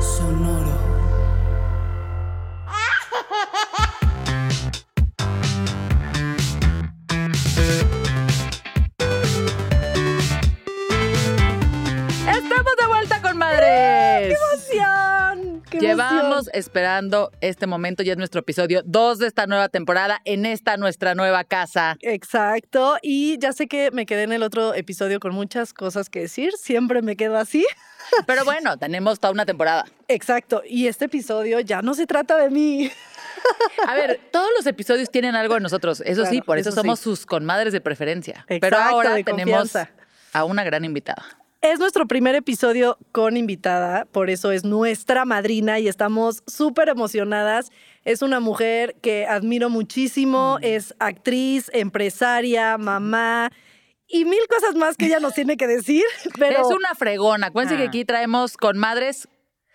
Sonoro. Estamos de vuelta con madres. emoción! ¡Qué Llevamos emoción! esperando este momento, ya es nuestro episodio 2 de esta nueva temporada en esta nuestra nueva casa. Exacto, y ya sé que me quedé en el otro episodio con muchas cosas que decir, siempre me quedo así. Pero bueno, tenemos toda una temporada. Exacto, y este episodio ya no se trata de mí. A ver, todos los episodios tienen algo de nosotros, eso sí, por eso, eso somos sí. sus conmadres de preferencia. Pero Exacto, ahora de tenemos confianza. a una gran invitada. Es nuestro primer episodio con invitada, por eso es nuestra madrina y estamos súper emocionadas. Es una mujer que admiro muchísimo, es actriz, empresaria, mamá y mil cosas más que ella nos tiene que decir, pero Es una fregona. Acuérdense que Ah. aquí traemos con madres,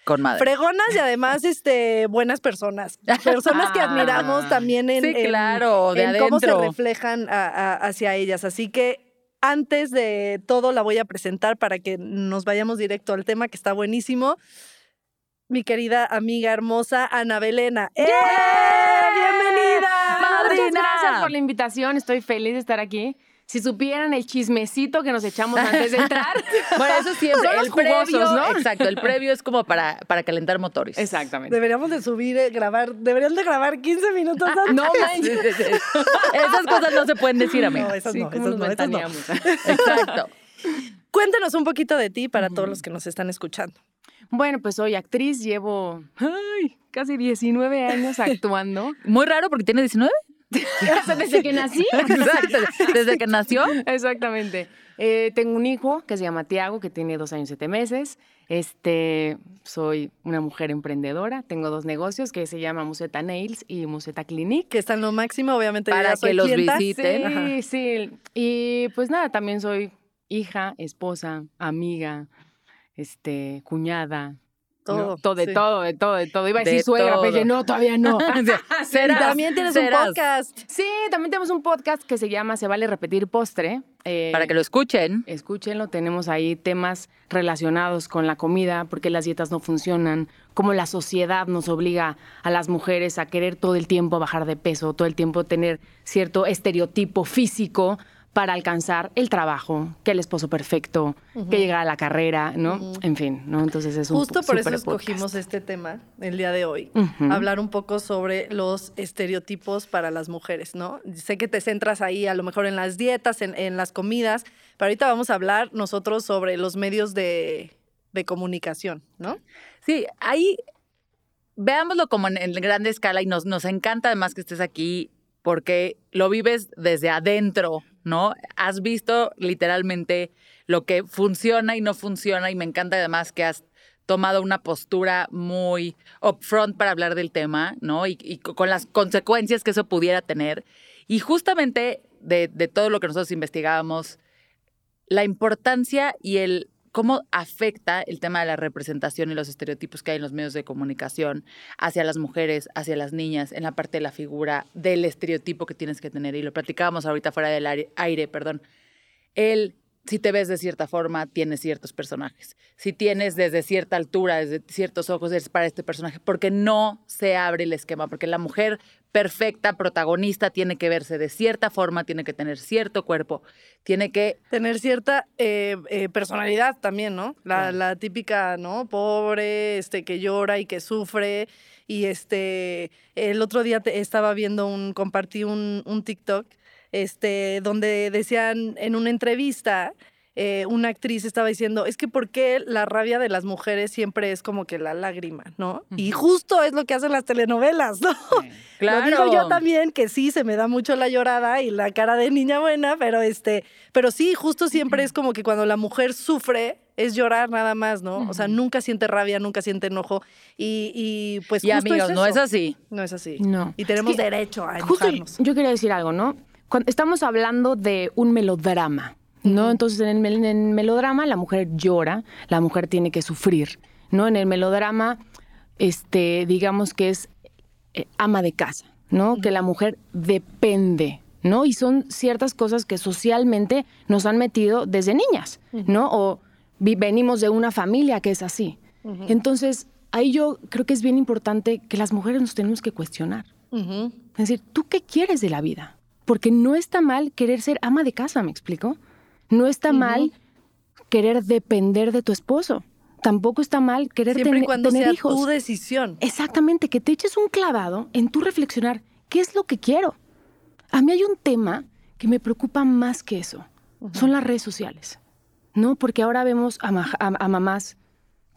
con madres. fregonas y además este, buenas personas. Personas que Ah. admiramos también en, Sí, en- claro, de en cómo se reflejan a- a- hacia ellas. Así que antes de todo la voy a presentar para que nos vayamos directo al tema que está buenísimo. Mi querida amiga hermosa Ana Belena. ¡Eh! ¡Bienvenida! ¡Madrina! Muchas gracias por la invitación. Estoy feliz de estar aquí. Si supieran el chismecito que nos echamos antes de entrar. Bueno, eso. Son los el previo, jugosos, ¿no? Exacto, el previo es como para, para calentar motores. Exactamente. Deberíamos de subir, eh, grabar, deberían de grabar 15 minutos antes. No Sí, manches. sí, sí. Esas cosas no se pueden decir, amiga. No, esas Sí, no, ¿cómo esas no, esas no. Exacto. Cuéntanos un poquito de ti para todos los que nos están escuchando. Bueno, pues soy actriz, llevo ay, casi 19 años actuando. Muy raro porque tiene 19. Desde que nací. Exacto. Desde que nació. Exactamente. Eh, tengo un hijo que se llama Tiago, que tiene dos años y siete meses. Este, soy una mujer emprendedora. Tengo dos negocios que se llaman Museta Nails y Museta Clinic. Que están lo máximo, obviamente. Para que los clienta. visiten. Sí, Ajá. sí. Y pues nada, también soy hija, esposa, amiga, este, cuñada. Todo. Todo, de sí. todo, de todo, de todo. Iba a De decir suegra, pero dije, no, todavía no. Y Serás, también tienes un podcast. sí, también tenemos un podcast que se llama Se vale repetir postre. Eh, Para que lo escuchen. Escúchenlo, tenemos ahí temas relacionados con la comida, porque las dietas no funcionan, cómo la sociedad nos obliga a las mujeres a querer todo el tiempo bajar de peso, todo el tiempo tener cierto estereotipo físico para alcanzar el trabajo, que el esposo perfecto, que llegar a la carrera, ¿no? En fin, ¿no? Entonces es un Justo por eso escogimos podcast. este tema el día de hoy. Hablar un poco sobre los estereotipos para las mujeres, ¿no? Sé que te centras ahí a lo mejor en las dietas, en, en las comidas, pero ahorita vamos a hablar nosotros sobre los medios de, de comunicación, ¿no? Sí, ahí veámoslo como en, en grande escala y nos, nos encanta además que estés aquí porque lo vives desde adentro, ¿no? Has visto literalmente lo que funciona y no funciona y me encanta además que has tomado una postura muy upfront para hablar del tema, ¿no? Y, y con las consecuencias que eso pudiera tener. Y justamente de, de todo lo que nosotros investigábamos, la importancia y el cómo afecta el tema de la representación y los estereotipos que hay en los medios de comunicación hacia las mujeres, hacia las niñas, en la parte de la figura, del estereotipo que tienes que tener. Y lo platicábamos ahorita fuera del aire, perdón. El, si te ves de cierta forma, tienes ciertos personajes. Si tienes desde cierta altura, desde ciertos ojos, eres para este personaje, porque no se abre el esquema, porque la mujer perfecta, protagonista, tiene que verse de cierta forma, tiene que tener cierto cuerpo, tiene que Tener cierta eh, eh, personalidad también, ¿no? La, típica, ¿no? Pobre, este, que llora y que sufre. Y este, el otro día te- estaba viendo un, compartí un, un TikTok, este, donde decían en una entrevista eh, una actriz estaba diciendo, es que ¿por qué la rabia de las mujeres siempre es como que la lágrima, ¿no? Y justo es lo que hacen las telenovelas, ¿no? Claro. Lo digo yo también, que sí, se me da mucho la llorada y la cara de niña buena, pero este, pero sí, justo siempre es como que cuando la mujer sufre, es llorar nada más, ¿no? O sea, nunca siente rabia, nunca siente enojo. Y, y pues Y justo amigos, es no es así. No es así. No. Y tenemos Es que derecho a Justo enojarnos. yo quería decir algo, ¿no? Cuando estamos hablando de un melodrama, ¿no? Entonces, en el, mel- en el melodrama la mujer llora, la mujer tiene que sufrir, ¿no? En el melodrama, este, digamos que es eh, ama de casa, ¿no? Que la mujer depende, ¿no? Y son ciertas cosas que socialmente nos han metido desde niñas, ¿no? O venimos de una familia que es así. Entonces, ahí yo creo que es bien importante que las mujeres nos tenemos que cuestionar. Es decir, ¿tú qué quieres de la vida? Porque no está mal querer ser ama de casa, ¿me explico? No está mal querer depender de tu esposo. Tampoco está mal querer Siempre y tener- cuando tener sea hijos. tu decisión. Exactamente, que te eches un clavado en tu reflexionar, ¿qué es lo que quiero? A mí hay un tema que me preocupa más que eso, son las redes sociales, ¿no? Porque ahora vemos a, ma- a- a mamás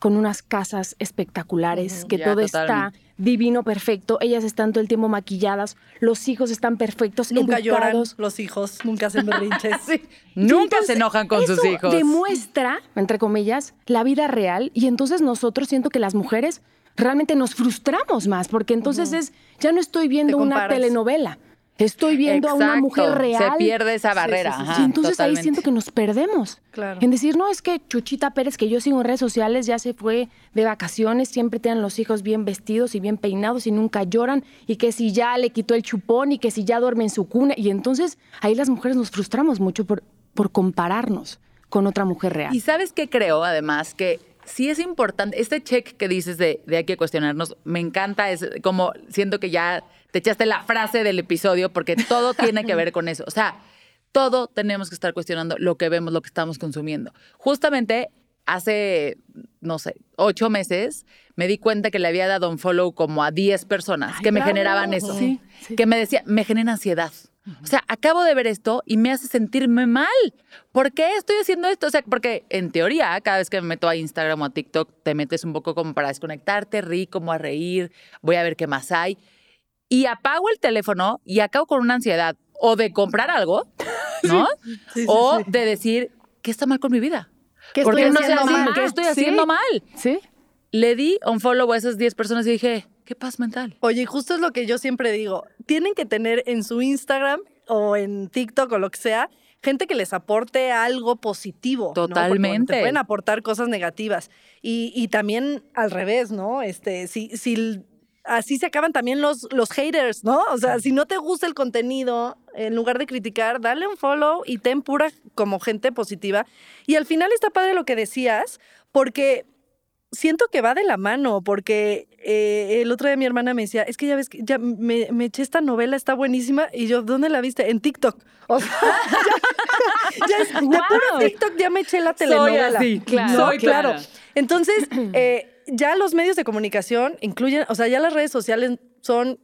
con unas casas espectaculares, que Ya, todo está divino, perfecto, ellas están todo el tiempo maquilladas, los hijos están perfectos, Nunca lloran los hijos, nunca hacen berrinches. Nunca entonces, se enojan con sus eso hijos. Demuestra, entre comillas, la vida real y entonces nosotros siento que las mujeres realmente nos frustramos más porque entonces es ya no estoy viendo una telenovela, estoy viendo a una mujer real. Se pierde esa barrera. sí, sí. ajá, y entonces totalmente. ahí siento que nos perdemos. Claro. En decir, no, es que Chuchita Pérez, que yo sigo en redes sociales, ya se fue de vacaciones, siempre tienen los hijos bien vestidos y bien peinados y nunca lloran, y que si ya le quitó el chupón y que si ya duerme en su cuna. Y entonces ahí las mujeres nos frustramos mucho por, por compararnos con otra mujer real. Y sabes qué creo, además, que sí es importante, este check que dices de, de hay que cuestionarnos, me encanta, es como siento que ya te echaste la frase del episodio, porque todo tiene que ver con eso. O sea, todo tenemos que estar cuestionando lo que vemos, lo que estamos consumiendo. Justamente hace, no sé, ocho meses, me di cuenta que le había dado un follow como a 10 personas Ay, que me bravo. generaban eso. Sí, sí. Que me decía, me genera ansiedad. O sea, acabo de ver esto y me hace sentirme mal. ¿Por qué estoy haciendo esto? O sea, porque en teoría, cada vez que me meto a Instagram o a TikTok, te metes un poco como para desconectarte, rí, como a reír, voy a ver qué más hay. Y apago el teléfono y acabo con una ansiedad o de comprar algo, ¿no? Sí, sí, o de decir, ¿qué está mal con mi vida? ¿Qué ¿Por estoy no haciendo así? mal? ¿Qué estoy Sí. haciendo mal? ¿Sí? Le di un follow a esas 10 personas y dije, qué paz mental. Oye, y justo es lo que yo siempre digo. Tienen que tener en su Instagram o en TikTok o lo que sea, gente que les aporte algo positivo. ¿no? Totalmente. te pueden aportar cosas negativas. Y, y también al revés, ¿no? Este, si, si así se acaban también los, los haters, ¿no? O sea, si no te gusta el contenido, en lugar de criticar, dale un follow y ten pura como gente positiva. Y al final está padre lo que decías, porque siento que va de la mano, porque eh, el otro día mi hermana me decía, es que ya ves, que ya me, me eché esta novela, está buenísima, y yo, ¿dónde la viste? En TikTok. O sea, ya, ya es, de puro TikTok ya me eché la telenovela. así, claro, No, soy claro. Entonces, eh, ya los medios de comunicación incluyen, o sea, ya las redes sociales son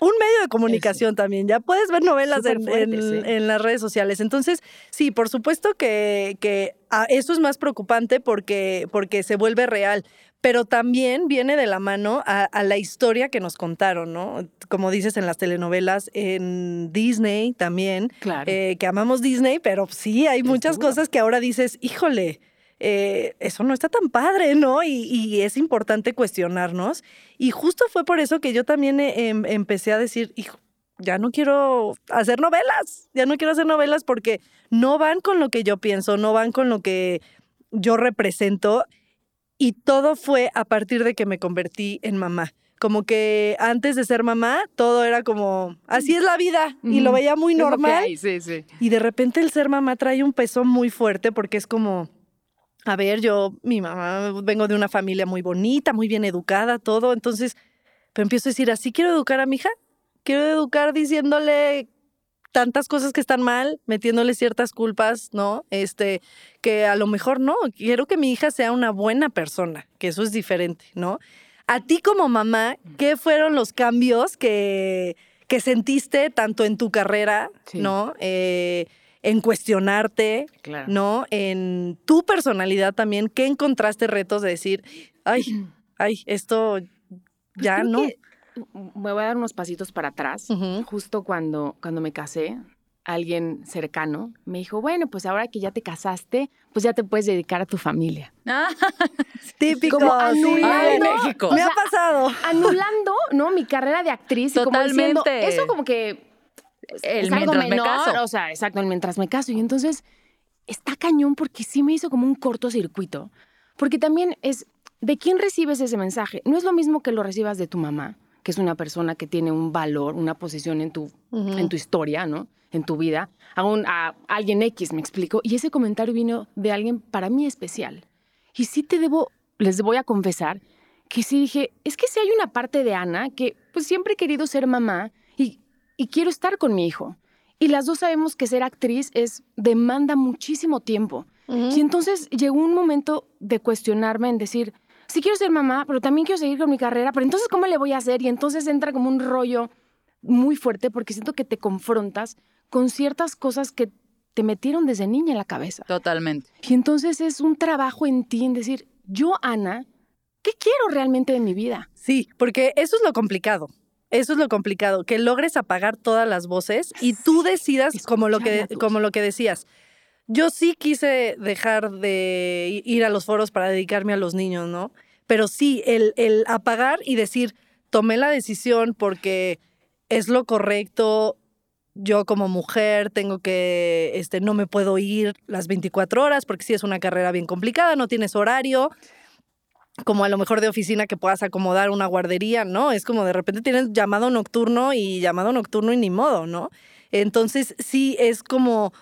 un medio de comunicación también. Ya puedes ver novelas en, fuerte, en- sí. en las redes sociales. Entonces, sí, por supuesto que, que ah, eso es más preocupante porque, porque se vuelve real. Pero también viene de la mano a, a la historia que nos contaron, ¿no? Como dices en las telenovelas, en Disney también, Claro. eh, que amamos Disney, pero sí, hay muchas cosas que ahora dices, híjole, eh, eso no está tan padre, ¿no? Y, y es importante cuestionarnos. Y justo fue por eso que yo también eh, em- empecé a decir, hijo, ya no quiero hacer novelas, ya no quiero hacer novelas porque no van con lo que yo pienso, no van con lo que yo represento. Y todo fue a partir de que me convertí en mamá. Como que antes de ser mamá, todo era como, así es la vida. Y lo veía muy normal. hay, sí, sí. Y de repente el ser mamá trae un peso muy fuerte porque es como, a ver, yo, mi mamá, vengo de una familia muy bonita, muy bien educada, todo. Entonces, pero empiezo a decir, así quiero educar a mi hija. Quiero educar diciéndole tantas cosas que están mal, metiéndole ciertas culpas, ¿no? Este, que a lo mejor no. Quiero que mi hija sea una buena persona, que eso es diferente, ¿no? A ti como mamá, ¿qué fueron los cambios que, que sentiste tanto en tu carrera, Sí. ¿no? Eh, en cuestionarte, Claro. ¿no? En tu personalidad también, ¿qué encontraste retos de decir, ay, ay, esto Pues ya no? Me voy a dar unos pasitos para atrás. Justo cuando, cuando me casé, alguien cercano me dijo, bueno, pues ahora que ya te casaste, pues ya te puedes dedicar a tu familia. Ah, Típico, Como sí. anulando- Ay, México. Me ha pasado. Anulando, ¿no? Mi carrera de actriz. y como diciendo, Totalmente. eso como que El es algo mientras me menor, caso. O sea, exacto, el mientras me caso. Y entonces está cañón porque sí me hizo como un cortocircuito. Porque también es, ¿de quién recibes ese mensaje? No es lo mismo que lo recibas de tu mamá, que es una persona que tiene un valor, una posición en tu, en tu historia, ¿no? En tu vida, a, un, a alguien X, me explico. Y ese comentario vino de alguien para mí especial. Y sí te debo, les voy a confesar, que sí dije, es que sí hay una parte de Ana que pues siempre he querido ser mamá y, y quiero estar con mi hijo. Y las dos sabemos que ser actriz es demanda muchísimo tiempo. Y entonces llegó un momento de cuestionarme en decir, sí quiero ser mamá, pero también quiero seguir con mi carrera, pero entonces ¿cómo le voy a hacer? Y entonces entra como un rollo muy fuerte porque siento que te confrontas con ciertas cosas que te metieron desde niña en la cabeza. Totalmente. Y entonces es un trabajo en ti en decir, yo, Ana, ¿qué quiero realmente de mi vida? Sí, porque eso es lo complicado. Eso es lo complicado, que logres apagar todas las voces y tú decidas como lo que como lo que decías. Yo sí quise dejar de ir a los foros para dedicarme a los niños, ¿no? Pero sí, el, el apagar y decir, tomé la decisión porque es lo correcto, yo como mujer tengo que, este, no me puedo ir las 24 horas porque sí es una carrera bien complicada, no tienes horario, como a lo mejor de oficina que puedas acomodar una guardería, ¿no? Es como de repente tienes llamado nocturno y llamado nocturno y ni modo, ¿no? Entonces sí es como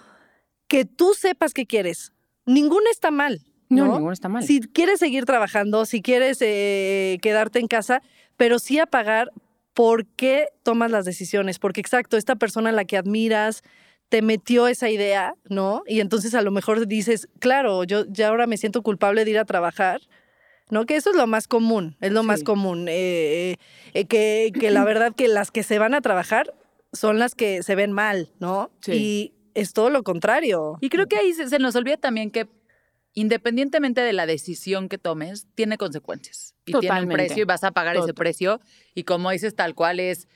que tú sepas qué quieres. Ninguno está mal. No, No, ninguno está mal. Si quieres seguir trabajando, si quieres eh, quedarte en casa, pero sí apagar por qué tomas las decisiones. Porque exacto, esta persona a la que admiras te metió esa idea, ¿no? Y entonces a lo mejor dices, claro, yo ya ahora me siento culpable de ir a trabajar. ¿No? Que eso es lo más común, es lo más común. eh, eh, que, que la verdad que las que se van a trabajar son las que se ven mal, ¿no? Sí. Y es todo lo contrario. Y creo que ahí se, se nos olvida también que independientemente de la decisión que tomes, tiene consecuencias. Y tiene un precio y vas a pagar ese precio. Y como dices, tal cual es,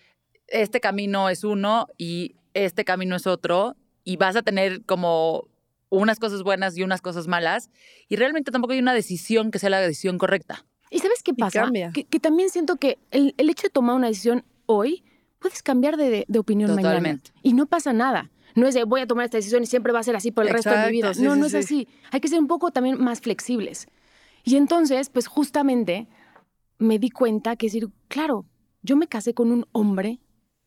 este camino es uno y este camino es otro. Y vas a tener como unas cosas buenas y unas cosas malas. Y realmente tampoco hay una decisión que sea la decisión correcta. ¿Y sabes qué pasa? cambia. Que, que también siento que el, el hecho de tomar una decisión hoy, puedes cambiar de, de opinión mañana. Totalmente. Y no pasa nada. No es de voy a tomar esta decisión y siempre va a ser así por el resto de mi vida. Exacto, sí, no, sí, no es sí. así. Hay que ser un poco también más flexibles. Y entonces, pues justamente me di cuenta que decir, claro, yo me casé con un hombre,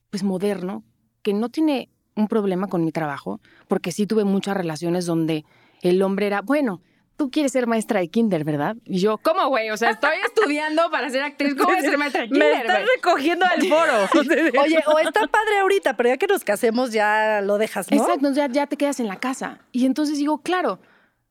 pues moderno, que no tiene un problema con mi trabajo, porque sí tuve muchas relaciones donde el hombre era, bueno, tú quieres ser maestra de kinder, ¿verdad? Y yo, ¿cómo, güey? O sea, estoy estudiando para ser actriz. ¿Cómo voy a ser maestra de kinder, güey? recogiendo del foro. Oye, o está padre ahorita, pero ya que nos casemos ya lo dejas, ¿no? Exacto, ya, ya te quedas en la casa. Y entonces digo, claro,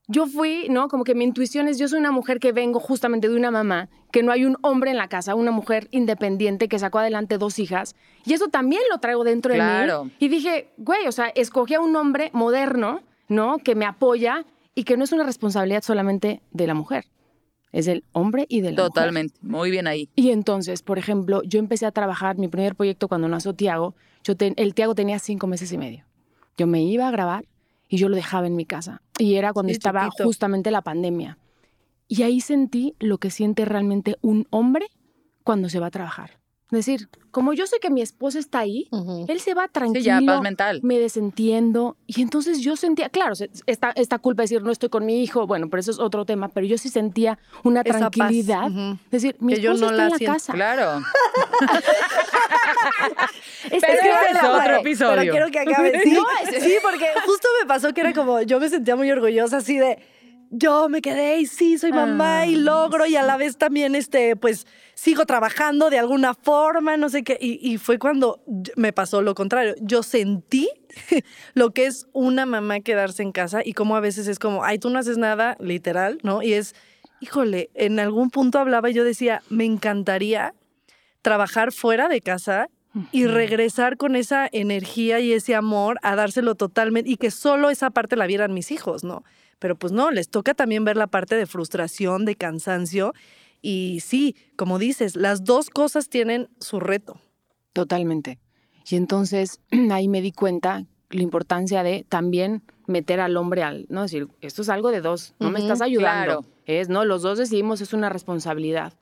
yo fui, ¿no? Como que mi intuición es, yo soy una mujer que vengo justamente de una mamá, que no hay un hombre en la casa, una mujer independiente que sacó adelante dos hijas. Y eso también lo traigo dentro Claro. de mí. Y dije, güey, o sea, escogí a un hombre moderno, ¿no? Que me apoya y que no es una responsabilidad solamente de la mujer. Es del hombre y de la mujer. Totalmente. Muy bien ahí. Y entonces, por ejemplo, yo empecé a trabajar mi primer proyecto cuando nació Tiago. Yo ten- el Tiago tenía cinco meses y medio. Yo me iba a grabar y yo lo dejaba en mi casa. Y era cuando Sí, estaba chiquito. justamente la pandemia. Y ahí sentí lo que siente realmente un hombre cuando se va a trabajar. Es decir, como yo sé que mi esposa está ahí, él se va Sí, tranquilo, ya, paz mental. me desentiendo. Y entonces yo sentía, claro, esta, esta culpa de decir no estoy con mi hijo, bueno, pero eso es otro tema, pero yo sí sentía una Esa tranquilidad. Es decir, mi Que yo esposa no está en la siento. casa. Claro. Está Pero es casa. otro episodio. Pero quiero que acabe. Sí, No, es- sí, porque justo me pasó que era como, yo me sentía muy orgullosa así de, yo me quedé y sí, soy mamá y Ah, logro y a la vez también, este, pues, sigo trabajando de alguna forma, no sé qué. Y, y fue cuando me pasó lo contrario. Yo sentí lo que es una mamá quedarse en casa y como a veces es como, ay, tú no haces nada, literal, ¿no? Y es, híjole, en algún punto hablaba y yo decía, me encantaría trabajar fuera de casa y regresar con esa energía y ese amor a dárselo totalmente y que solo esa parte la vieran mis hijos, ¿no? Pero pues no, les toca también ver la parte de frustración, de cansancio y sí, como dices, las dos cosas tienen su reto. Totalmente. Y entonces ahí me di cuenta la importancia de también meter al hombre al, ¿no? decir, esto es algo de dos, no me estás ayudando. claro. Es, ¿no? Los dos decidimos, es una responsabilidad.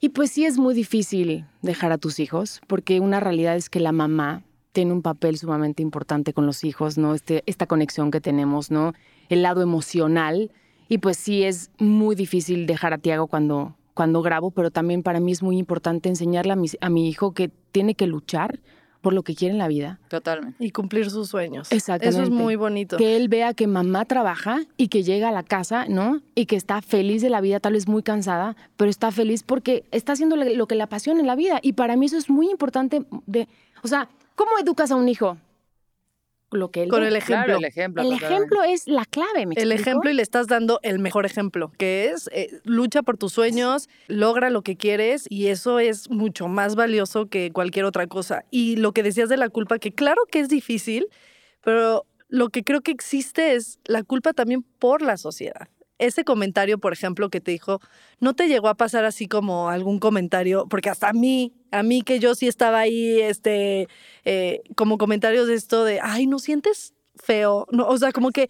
Y pues sí es muy difícil dejar a tus hijos, porque una realidad es que la mamá tiene un papel sumamente importante con los hijos, ¿no? Este, esta conexión que tenemos, ¿no? El lado emocional. Y pues sí es muy difícil dejar a Tiago cuando, cuando grabo, pero también para mí es muy importante enseñarle a mi, a mi hijo que tiene que luchar por lo que quiere en la vida. Totalmente. Y cumplir sus sueños. Exactamente. Eso es muy bonito. Que él vea que mamá trabaja y que llega a la casa, ¿no? Y que está feliz de la vida, tal vez muy cansada, pero está feliz porque está haciendo lo que le apasiona en la vida. Y para mí eso es muy importante. De, o sea, ¿cómo educas a un hijo? Lo que él Con ve. el ejemplo. Claro, el ejemplo. El totalmente. ejemplo es la clave, ¿me el explico? ejemplo y le estás dando el mejor ejemplo, que es eh, lucha por tus sueños, logra lo que quieres y eso es mucho más valioso que cualquier otra cosa. Y lo que decías de la culpa, que claro que es difícil, pero lo que creo que existe es la culpa también por la sociedad. Ese comentario, por ejemplo, que te dijo, ¿no te llegó a pasar así como algún comentario? Porque hasta a mí, a mí que yo sí estaba ahí, este, eh, como comentarios de esto de, ay, ¿no sientes feo? No, o sea, como que,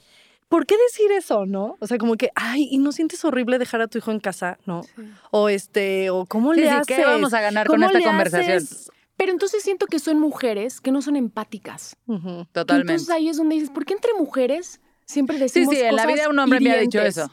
¿por qué decir eso, no? O sea, como que, ay, ¿y no sientes horrible dejar a tu hijo en casa? No. O este, o ¿cómo Sí, le sí, haces? ¿qué vamos a ganar con ¿Cómo esta le conversación? haces? Pero entonces siento que son mujeres que no son empáticas. Totalmente. Entonces ahí es donde dices, ¿por qué entre mujeres siempre Sí, decimos sí, en la vida un hombre me ha dicho hirientes? eso.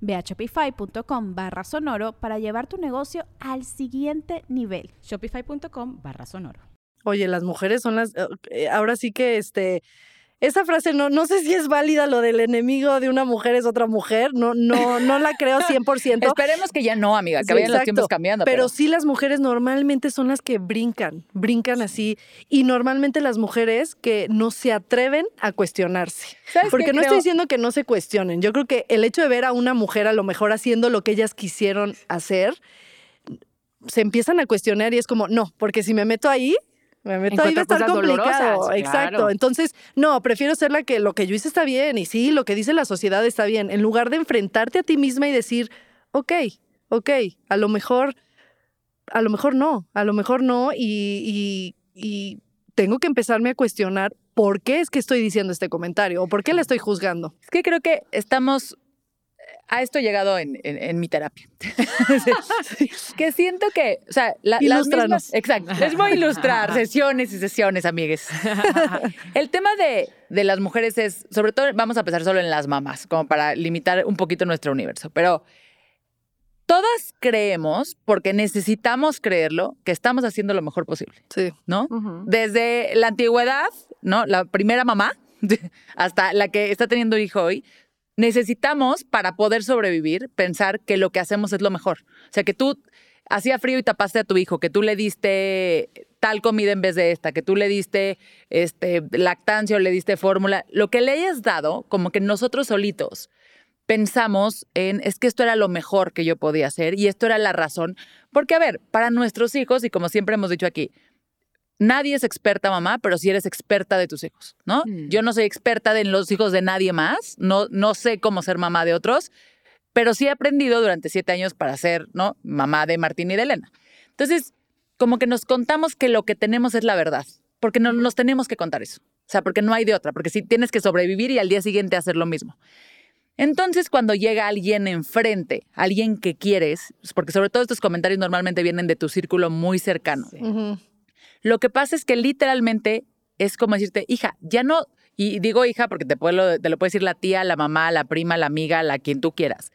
Ve a shopify.com barra sonoro para llevar tu negocio al siguiente nivel. Shopify.com barra sonoro. Oye, las mujeres son las. eh, Ahora sí que este. Esa frase no, no sé si es válida lo del enemigo de una mujer es otra mujer. No, no, no la creo 100%. Esperemos que ya no, amiga, que Sí, vayan los tiempos cambiando. Pero, sí las mujeres normalmente son las que brincan, brincan así. Y normalmente las mujeres que no se atreven a cuestionarse. ¿Sabes Porque no creo? estoy diciendo que no se cuestionen. Yo creo que el hecho de ver a una mujer a lo mejor haciendo lo que ellas quisieron hacer, se empiezan a cuestionar y es como, no, porque si me meto ahí, me meto ahí va a Encuentro estar complicado. dolorosas, Exacto. claro. Entonces, no, prefiero ser la que lo que yo hice está bien y sí, lo que dice la sociedad está bien, en lugar de enfrentarte a ti misma y decir, ok, ok, a lo mejor, a lo mejor no, a lo mejor no y, y- y tengo que empezarme a cuestionar por qué es que estoy diciendo este comentario o por qué la estoy juzgando. Es que creo que estamos. A esto he llegado en, en- en mi terapia. Que siento que, o sea, la, las mismas- Exacto. Les voy a ilustrar sesiones y sesiones, amigues. El tema de, de las mujeres es, sobre todo, vamos a pensar solo en las mamás, como para limitar un poquito nuestro universo. Pero todas creemos, porque necesitamos creerlo, que estamos haciendo lo mejor posible, Sí. ¿no? Desde la antigüedad, ¿no? La primera mamá, hasta la que está teniendo hijo hoy, necesitamos, para poder sobrevivir, pensar que lo que hacemos es lo mejor. O sea, que tú hacía frío y tapaste a tu hijo, que tú le diste tal comida en vez de esta, que tú le diste este, lactancia o le diste fórmula, lo que le hayas dado, como que nosotros solitos pensamos en, es que esto era lo mejor que yo podía hacer y esto era la razón. Porque, a ver, para nuestros hijos, y como siempre hemos dicho aquí, nadie es experta mamá, pero sí eres experta de tus hijos, ¿no? Mm. Yo no soy experta de los hijos de nadie más, no, no sé cómo ser mamá de otros, pero sí he aprendido durante siete años para ser, ¿no? Mamá de Martín y de Elena. Entonces, como que nos contamos que lo que tenemos es la verdad, porque no, nos tenemos que contar eso. O sea, porque no hay de otra, porque sí tienes que sobrevivir y al día siguiente hacer lo mismo. Entonces, cuando llega alguien enfrente, alguien que quieres, porque sobre todo estos comentarios normalmente vienen de tu círculo muy cercano. Lo que pasa es que literalmente es como decirte, hija, ya no, y digo hija porque te, puedo, te lo puede decir la tía, la mamá, la prima, la amiga, la quien tú quieras.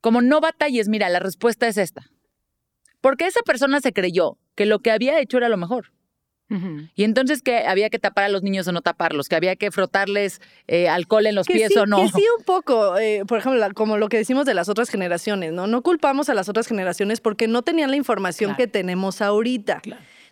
Como no batalles, mira, la respuesta es esta. Porque esa persona se creyó que lo que había hecho era lo mejor. Y entonces que había que tapar a los niños o no taparlos, que había que frotarles eh, alcohol en los Que pies sí, o no. que sí un poco, eh, por ejemplo, como lo que decimos de las otras generaciones, ¿no? No culpamos a las otras generaciones porque no tenían la información Claro. que tenemos ahorita.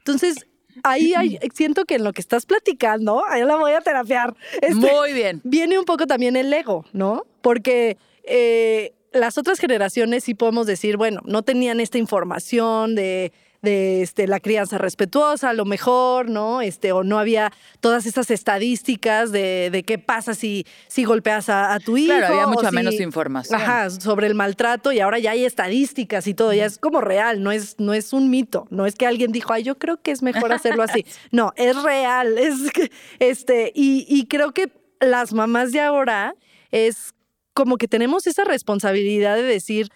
Entonces, ahí hay- siento que en lo que estás platicando, ahí la voy a terapiar. Este, Muy bien. viene un poco también el ego, ¿no? Porque eh, las otras generaciones sí podemos decir, bueno, no tenían esta información de, de este, la crianza respetuosa, a lo mejor, ¿no? Este, o no había todas estas estadísticas de, de qué pasa si, si golpeas a, a tu hijo. Claro, había mucha si- menos información. Ajá, sobre el maltrato y ahora ya hay estadísticas y todo, ya es como real, no es, no es un mito, no es que alguien dijo, ay, yo creo que es mejor hacerlo así. No, es real, es que, este, y, y creo que las mamás de ahora es como que tenemos esa responsabilidad de decir,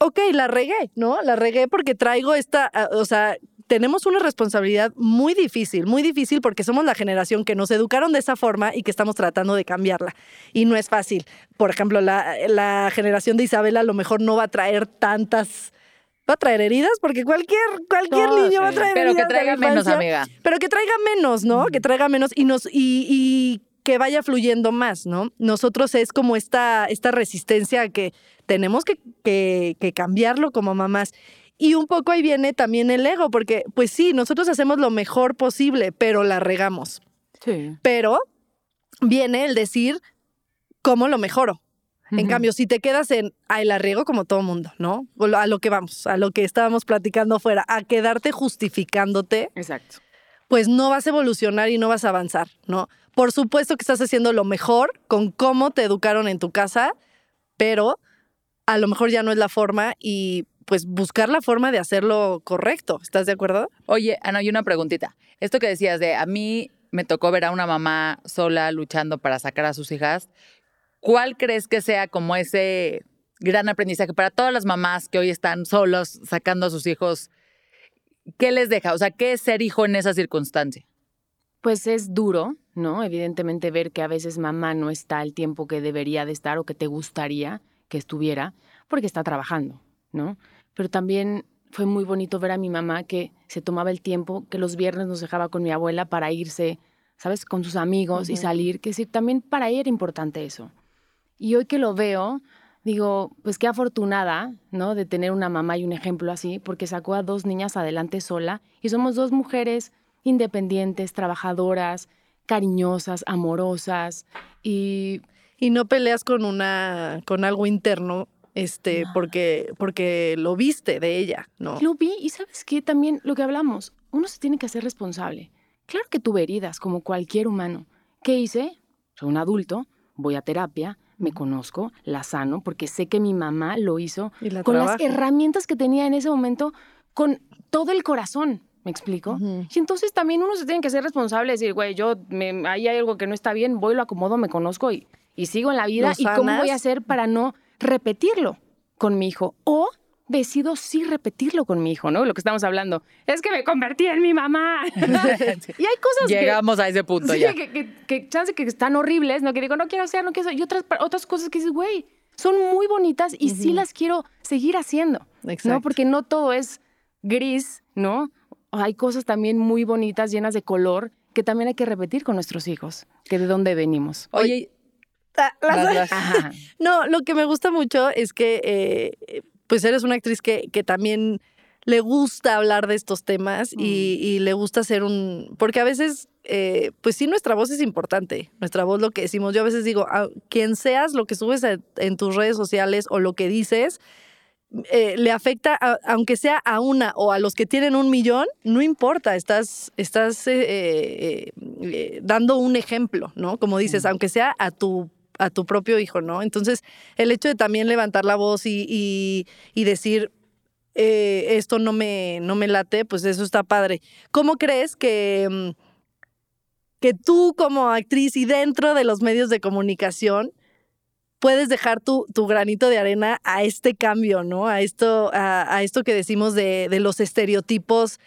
ok, la regué, ¿no? La regué porque traigo esta, ah, o sea, tenemos una responsabilidad muy difícil, muy difícil porque somos la generación que nos educaron de esa forma y que estamos tratando de cambiarla. Y no es fácil. Por ejemplo, la, la generación de Isabela a lo mejor no va a traer tantas... Va a traer heridas porque cualquier, cualquier No, niño va a traer Pero que heridas de la traiga menos, amiga. Pero que traiga menos, ¿no? Que traiga menos y nos y, y que vaya fluyendo más, ¿no? Nosotros es como esta, esta resistencia que tenemos que, que, que cambiarlo como mamás. Y un poco ahí viene también el ego, porque pues sí, nosotros hacemos lo mejor posible, pero la regamos. Sí. Pero viene el decir, ¿cómo lo mejoro? En cambio, si te quedas en, ay, la riego como todo mundo, ¿no? A lo que vamos, a lo que estábamos platicando afuera, a quedarte justificándote, Exacto. Pues no vas a evolucionar y no vas a avanzar, ¿no? Por supuesto que estás haciendo lo mejor con cómo te educaron en tu casa, pero a lo mejor ya no es la forma y pues buscar la forma de hacerlo correcto. ¿Estás de acuerdo? Oye, Ana, y una preguntita. Esto que decías de a mí me tocó ver a una mamá sola luchando para sacar a sus hijas. ¿Cuál crees que sea como ese gran aprendizaje para todas las mamás que hoy están solos sacando a sus hijos? ¿Qué les deja? O sea, ¿qué es ser hijo en esa circunstancia? Pues es duro, ¿no? Evidentemente ver que a veces mamá no está el tiempo que debería de estar o que te gustaría que estuviera porque está trabajando, ¿no? Pero también fue muy bonito ver a mi mamá que se tomaba el tiempo, que los viernes nos dejaba con mi abuela para irse, ¿sabes? Con sus amigos y salir, que sí, también para ella era importante eso. Y hoy que lo veo, digo, pues qué afortunada, ¿no? De tener una mamá y un ejemplo así, porque sacó a dos niñas adelante sola y somos dos mujeres independientes, trabajadoras, cariñosas, amorosas y Y no peleas con una, con algo interno, este, porque, porque lo viste de ella, ¿no? lo vi y sabes qué, también lo que hablamos, uno se tiene que hacer responsable. Claro que tuve heridas como cualquier humano. ¿Qué hice? Soy un adulto, voy a terapia, me conozco, la sano, porque sé que mi mamá lo hizo Y la con las herramientas que tenía en ese momento, con todo el corazón. ¿Me explico? Y entonces también uno se tiene que ser responsable, decir, güey, yo, me, ahí hay algo que no está bien, voy, lo acomodo, me conozco y, y sigo en la vida. ¿Y cómo voy a hacer para no repetirlo con mi hijo? O decido sí repetirlo con mi hijo, ¿no? Lo que estamos hablando. Es que me convertí en mi mamá. y hay cosas que... Llegamos a ese punto Sí, ya. que, que, que chance que están horribles, ¿no? Que digo, no quiero hacer, no quiero hacer. Y otras, otras cosas que dices, güey, son muy bonitas y sí las quiero seguir haciendo. Exacto. ¿no? Porque no todo es gris, ¿no? Hay cosas también muy bonitas, llenas de color, que también hay que repetir con nuestros hijos, que de dónde venimos. Oye, Ah, las-. No, lo que me gusta mucho es que, eh, pues eres una actriz que, que también le gusta hablar de estos temas y, y le gusta hacer un... Porque a veces, eh, pues sí, nuestra voz es importante. Nuestra voz, lo que decimos. Yo a veces digo, a quien seas, lo que subes a- en tus redes sociales o lo que dices, eh, le afecta, a- aunque sea a una o a los que tienen un millón, no importa, estás, estás eh, dando un ejemplo, ¿no? Como dices, aunque sea a tu a tu propio hijo, ¿no? Entonces, el hecho de también levantar la voz y, y- decir, eh, esto no me, no me late, pues eso está padre. ¿Cómo crees que, mm, que tú como actriz y dentro de los medios de comunicación puedes dejar tu, tu granito de arena a este cambio, ¿no? A esto, a, a esto que decimos de, de los estereotipos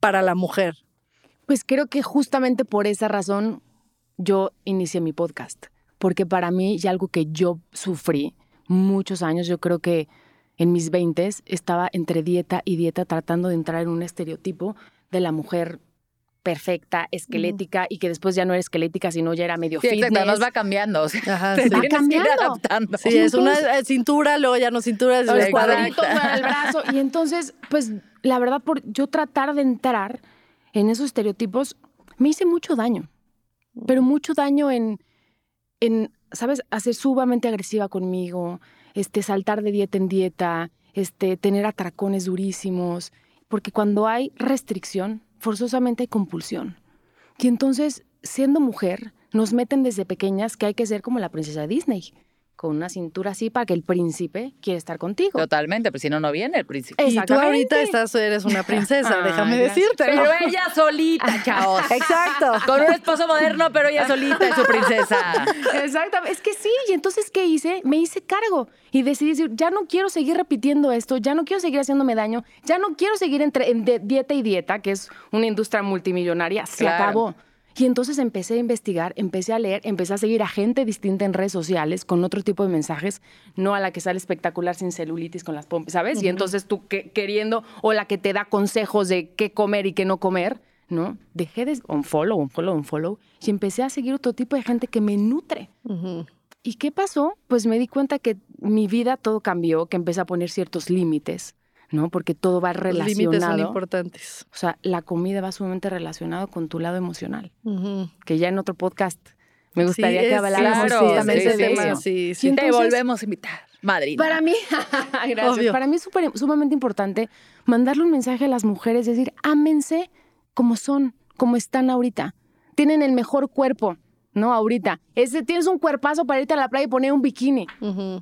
para la mujer. Pues creo que justamente por esa razón yo inicié mi podcast, porque para mí y algo que yo sufrí muchos años, yo creo que en mis 20 estaba entre dieta y dieta tratando de entrar en un estereotipo de la mujer perfecta, esquelética y que después ya no era esquelética, sino ya era medio Sí, fitness. exacto, nos va cambiando. O sea, Ajá, te ir cambiando. adaptando. Sí, es una cintura, luego ya no cintura, es los cuadritos para el brazo. Y entonces, pues, la verdad, por yo tratar de entrar en esos estereotipos, me hice mucho daño. Pero mucho daño en, en ¿sabes? Hacer sumamente agresiva conmigo, este, saltar de dieta en dieta, este, tener atracones durísimos. Porque cuando hay restricción, forzosamente hay compulsión. Y entonces, siendo mujer, nos meten desde pequeñas que hay que ser como la princesa Disney, con una cintura así para que el príncipe quiera estar contigo. Totalmente, pero si no, no viene el príncipe. Y tú ahorita estás, eres una princesa, déjame decirte. Pero ella solita, chavos. Exacto. Con un esposo moderno, pero ella solita es su princesa. Exactamente, es que sí, y entonces ¿qué hice? Me hice cargo y decidí decir, ya no quiero seguir repitiendo esto, ya no quiero seguir haciéndome daño, ya no quiero seguir entre en dieta y dieta, que es una industria multimillonaria, se Claro. acabó. Y entonces empecé a investigar, empecé a leer, empecé a seguir a gente distinta en redes sociales con otro tipo de mensajes, no a la que sale espectacular sin celulitis con las pompas, ¿sabes? Y entonces tú que- queriendo, o la que te da consejos de qué comer y qué no comer, ¿no? Dejé de un follow, un follow, un follow, y empecé a seguir otro tipo de gente que me nutre. ¿Y qué pasó? Pues me di cuenta que mi vida todo cambió, que empecé a poner ciertos límites, ¿no? Porque todo va Los límites son relacionado. importantes. O sea, la comida va sumamente relacionado con tu lado emocional, que ya en otro podcast me gustaría Sí, que habláramos claro, justamente sí, de sí. eso. sí, sí. Y Te entonces- volvemos a invitar. Madrid. Para mí, gracias. Obvio. Para mí es sumamente importante mandarle un mensaje a las mujeres, decir, ámense como son, como están ahorita. Tienen el mejor cuerpo, ¿no? Ahorita. Ese, tienes un cuerpazo para irte a la playa y poner un bikini.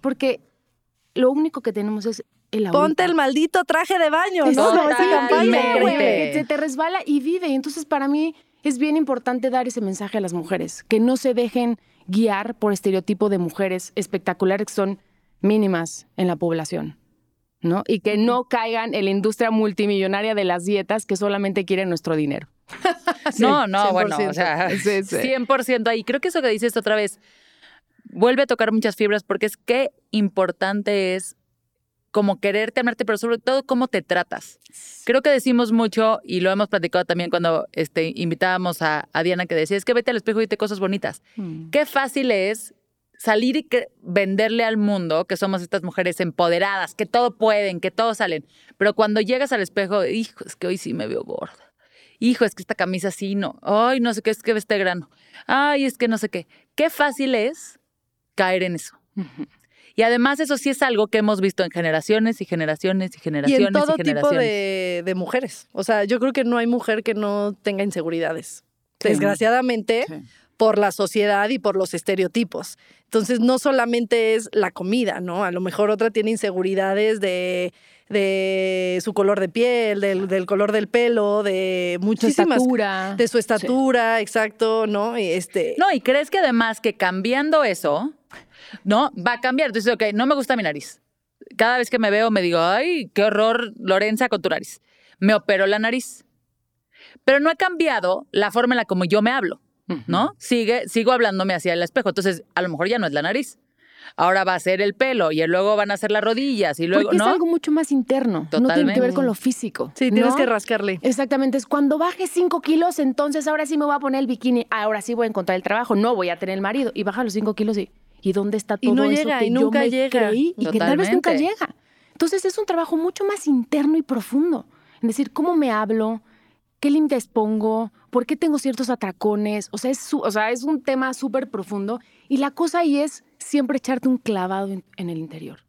Porque lo único que tenemos es el. Ponte el maldito traje de baño, ¿no? Totalmente. Esa campaña, güey. Que se te resbala y vive. Y entonces para mí es bien importante dar ese mensaje a las mujeres, que no se dejen guiar por estereotipo de mujeres espectaculares que son mínimas en la población. ¿no? Y que no caigan en la industria multimillonaria de las dietas que solamente quieren nuestro dinero. no, no, bueno, 100%. o sea, Sí, sí. 100% ahí. Creo que eso que dices otra vez vuelve a tocar muchas fibras porque es que importante es como quererte, amarte, pero sobre todo cómo te tratas. Creo que decimos mucho y lo hemos platicado también cuando este, invitábamos a, a Diana que decía, es que vete al espejo y dite cosas bonitas. Qué fácil es salir y que- venderle al mundo que somos estas mujeres empoderadas, que todo pueden, que todo salen. Pero cuando llegas al espejo, hijo, es que hoy sí me veo gorda. Hijo, es que esta camisa sí no. Ay, no sé qué, es que este grano. Ay, es que no sé qué. Qué fácil es caer en eso. Y además eso sí es algo que hemos visto en generaciones y generaciones y Y generaciones en todo tipo generaciones. de, de mujeres. O sea, yo creo que no hay mujer que no tenga inseguridades. Sí. Desgraciadamente, Sí. por la sociedad y por los estereotipos. Entonces, no solamente es la comida, ¿no? A lo mejor otra tiene inseguridades de, de su color de piel, del, del color del pelo, de Su muchísimas... estatura. De su estatura, exacto, ¿no? Y Este, No, y crees que además que cambiando eso, ¿no? Va a cambiar. Entonces, ok, no me gusta mi nariz. Cada vez que me veo me digo, ay, qué horror, Lorenza, con tu nariz. Me opero la nariz. Pero no he cambiado la forma en la como yo me hablo, ¿no? Sigue, sigo hablándome hacia el espejo. Entonces, a lo mejor ya no es la nariz. Ahora va a ser el pelo y luego van a ser las rodillas y luego, Porque ¿no? es algo mucho más interno. No tiene que ver con lo físico. sí, tienes ¿no? que rascarle. Exactamente, es cuando baje 5 kilos, entonces ahora sí me voy a poner el bikini, ahora sí voy a encontrar el trabajo, no voy a tener el marido. Y baja los 5 kilos y, ¿y dónde está Y todo no eso llega, que y yo nunca me llega. creí y que tal vez nunca llega? Entonces es un trabajo mucho más interno y profundo. Es decir, ¿cómo me hablo? ¿Qué límites pongo? ¿Por qué tengo ciertos atracones? O sea, es, su- o sea, es un tema súper profundo. Y la cosa ahí es siempre echarte un clavado en- en el interior.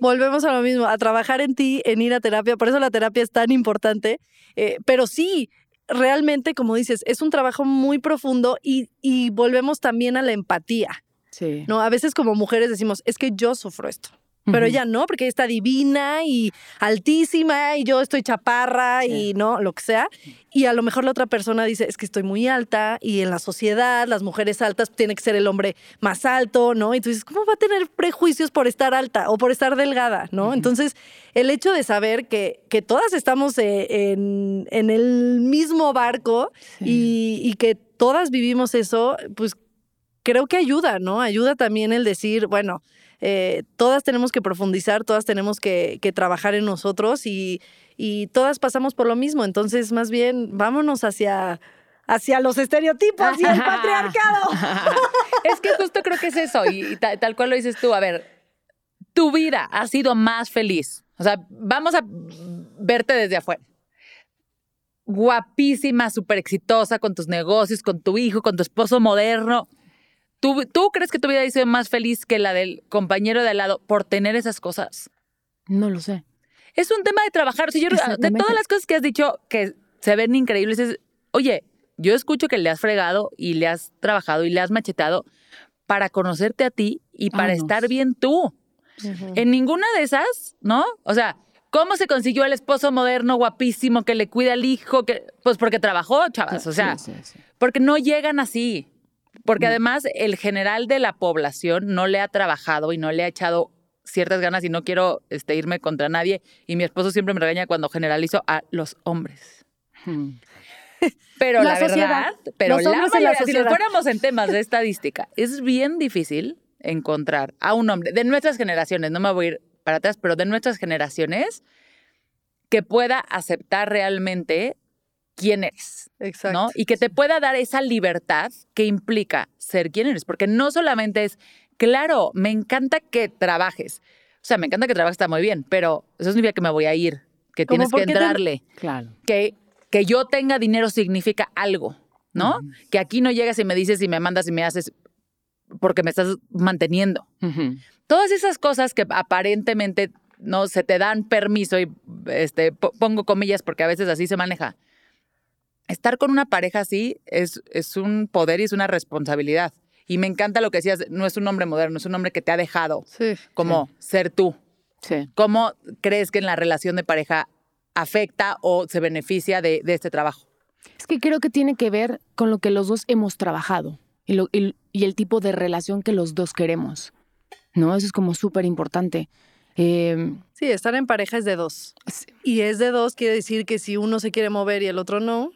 Volvemos a lo mismo, a trabajar en ti, en ir a terapia. Por eso la terapia es tan importante. Eh, pero sí, realmente, como dices, es un trabajo muy profundo y, y volvemos también a la empatía. Sí. ¿no? A veces como mujeres decimos, es que yo sufro esto. Pero ella no, porque ella está divina y altísima y yo estoy chaparra y no, lo que sea. Y a lo mejor la otra persona dice, es que estoy muy alta y en la sociedad las mujeres altas tiene que ser el hombre más alto, ¿no? Y tú dices, ¿cómo va a tener prejuicios por estar alta o por estar delgada, ¿no? Entonces, el hecho de saber que, que todas estamos eh, en, en el mismo barco y, y que todas vivimos eso, pues creo que ayuda, ¿no? Ayuda también el decir, bueno, eh, todas tenemos que profundizar, todas tenemos que, que trabajar en nosotros y, y todas pasamos por lo mismo. Entonces, más bien, vámonos hacia, hacia los estereotipos y el patriarcado. Es que justo creo que es eso, y, y ta- tal cual lo dices tú. A ver, tu vida ha sido más feliz. O sea, vamos a verte desde afuera. Guapísima, súper exitosa con tus negocios, con tu hijo, con tu esposo moderno. ¿Tú, ¿Tú crees que tu vida ha sido más feliz que la del compañero de al lado por tener esas cosas? No lo sé. Es un tema de trabajar. Yo, de todas las cosas que has dicho que se ven increíbles, es, oye, yo escucho que le has fregado y le has trabajado y le has machetado para conocerte a ti y para Años. estar bien tú. En ninguna de esas, ¿no? O sea, ¿cómo se consiguió el esposo moderno, guapísimo, que le cuida al hijo? Que, pues porque trabajó, chavas. O sea, Sí, sí, sí. porque no llegan así. Porque No. además el general de la población no le ha trabajado y no le ha echado ciertas ganas y no quiero este, irme contra nadie. Y mi esposo siempre me regaña cuando generalizo a los hombres. Hmm. Pero La la, sociedad. verdad, pero la mayoría, si nos fuéramos en temas de estadística, es bien difícil encontrar a un hombre de nuestras generaciones, no me voy a ir para atrás, pero de nuestras generaciones, que pueda aceptar realmente quién eres. Exacto. ¿no? Y que te pueda dar esa libertad que implica ser quien eres, porque no solamente es, claro, me encanta que trabajes, o sea, me encanta que trabajes, está muy bien, pero eso significa que me voy a ir, que ¿Cómo tienes que te- entrarle, Claro. que, que yo tenga dinero significa algo, ¿no? Que aquí no llegas y me dices y me mandas y me haces porque me estás manteniendo. Todas esas cosas que aparentemente no se te dan permiso y este po- pongo comillas porque a veces así se maneja. Estar con una pareja así es, es un poder y es una responsabilidad. Y me encanta lo que decías, no es un hombre moderno, es un hombre que te ha dejado Sí. como ser tú. Sí. ¿Cómo crees que en la relación de pareja afecta o se beneficia de, de este trabajo? Es que creo que tiene que ver con lo que los dos hemos trabajado y, lo- y- y el tipo de relación que los dos queremos. ¿No? Eso es como súper importante. Eh, Sí, estar en pareja es de dos. Sí. Y es de dos quiere decir que si uno se quiere mover y el otro no.